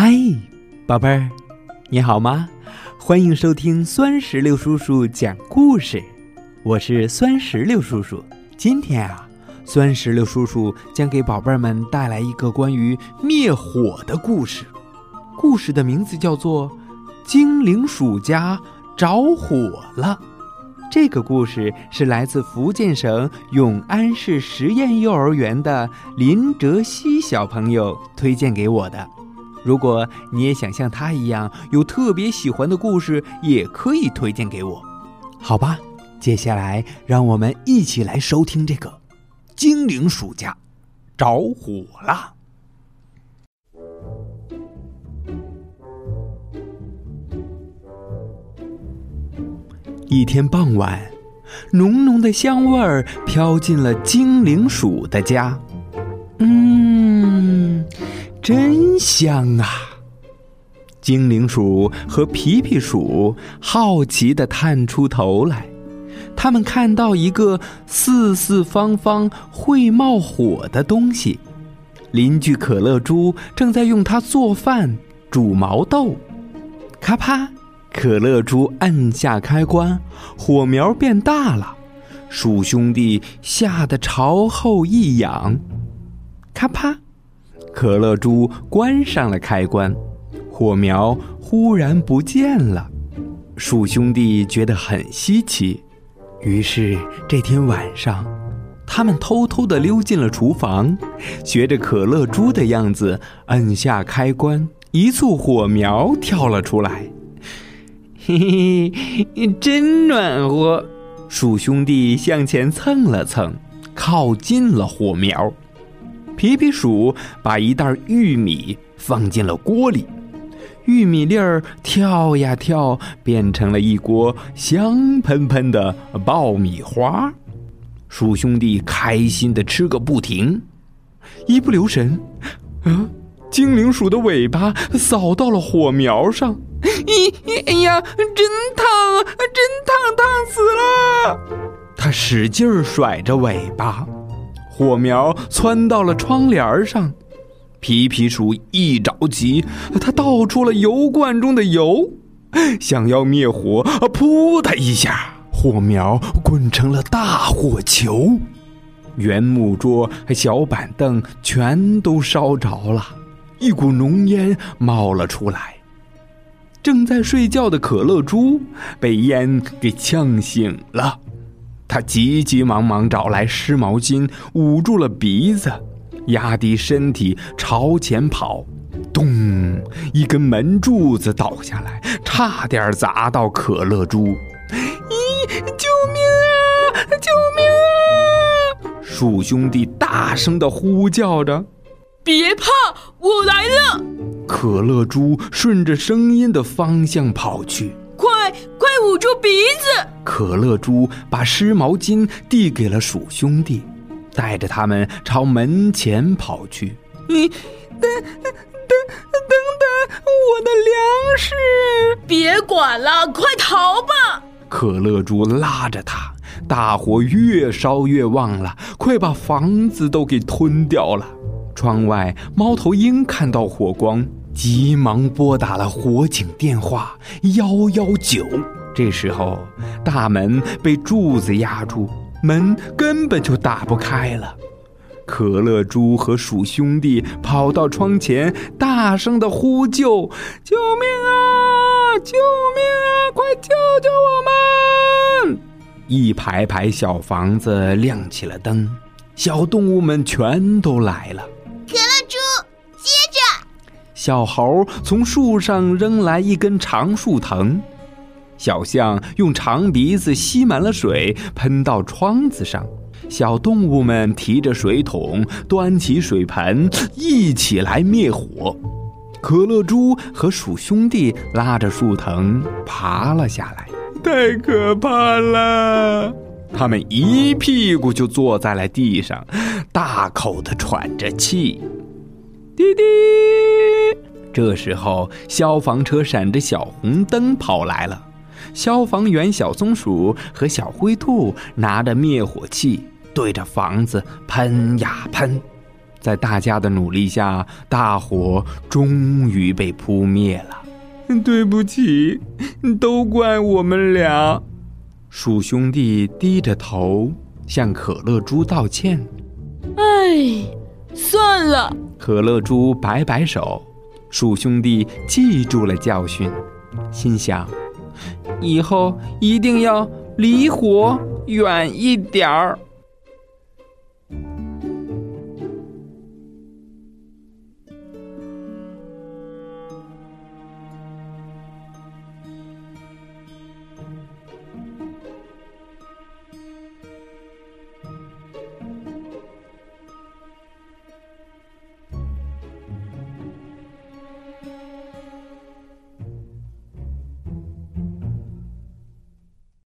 嗨，宝贝儿，你好吗？欢迎收听酸石榴叔叔讲故事，我是酸石榴叔叔。今天啊，酸石榴叔叔将给宝贝们带来一个关于灭火的故事。故事的名字叫做《精灵鼠家着火了》。这个故事是来自福建省永安市实验幼儿园的林哲熙小朋友推荐给我的。如果你也想像他一样有特别喜欢的故事，也可以推荐给我，好吧？接下来让我们一起来收听这个《精灵鼠家着火了》。一天傍晚，浓浓的香味儿飘进了精灵鼠的家。嗯。真香啊！精灵鼠和皮皮鼠好奇地探出头来，他们看到一个四四方方会冒火的东西。邻居可乐猪正在用它做饭煮毛豆。咔啪！可乐猪按下开关，火苗变大了。鼠兄弟吓得朝后一仰。咔啪！可乐猪关上了开关，火苗忽然不见了。鼠兄弟觉得很稀奇，于是这天晚上，他们偷偷的溜进了厨房，学着可乐猪的样子摁下开关，一簇火苗跳了出来。嘿嘿，真暖和！鼠兄弟向前蹭了蹭，靠近了火苗。皮皮鼠把一袋玉米放进了锅里，玉米粒儿跳呀跳，变成了一锅香喷喷的爆米花。鼠兄弟开心的吃个不停，一不留神，啊！精灵鼠的尾巴扫到了火苗上，咦！哎呀，真烫啊！真烫，烫死了！它使劲甩着尾巴。火苗窜到了窗帘上，皮皮鼠一着急，他倒出了油罐中的油，想要灭火，噗的一下，火苗滚成了大火球，圆木桌和小板凳全都烧着了，一股浓烟冒了出来。正在睡觉的可乐猪被烟给呛醒了。他急急忙忙找来湿毛巾，捂住了鼻子，压低身体朝前跑。咚！一根门柱子倒下来，差点砸到可乐猪。咦！救命啊！救命啊！鼠兄弟大声的呼叫着。别怕，我来了。可乐猪顺着声音的方向跑去。快捂住鼻子！可乐猪把湿毛巾递给了鼠兄弟，带着他们朝门前跑去。你等等等等，我的粮食！别管了，快逃吧！可乐猪拉着他，大火越烧越旺了，快把房子都给吞掉了。窗外，猫头鹰看到火光。急忙拨打了火警电话幺幺九。这时候，大门被柱子压住，门根本就打不开了。可乐猪和鼠兄弟跑到窗前，大声的呼救：“救命啊！救命啊！快救救我们！”一排排小房子亮起了灯，小动物们全都来了。可乐猪接着小猴从树上扔来一根长树藤，小象用长鼻子吸满了水，喷到窗子上。小动物们提着水桶，端起水盆，一起来灭火。可乐猪和鼠兄弟拉着树藤爬了下来，太可怕了！他们一屁股就坐在了地上，大口的喘着气。滴滴！这时候，消防车闪着小红灯跑来了。消防员小松鼠和小灰兔拿着灭火器，对着房子喷呀喷。在大家的努力下，大火终于被扑灭了。对不起，都怪我们俩。鼠兄弟低着头向可乐猪道歉。哎，算了。可乐猪摆摆手。鼠兄弟记住了教训，心想：以后一定要离火远一点儿。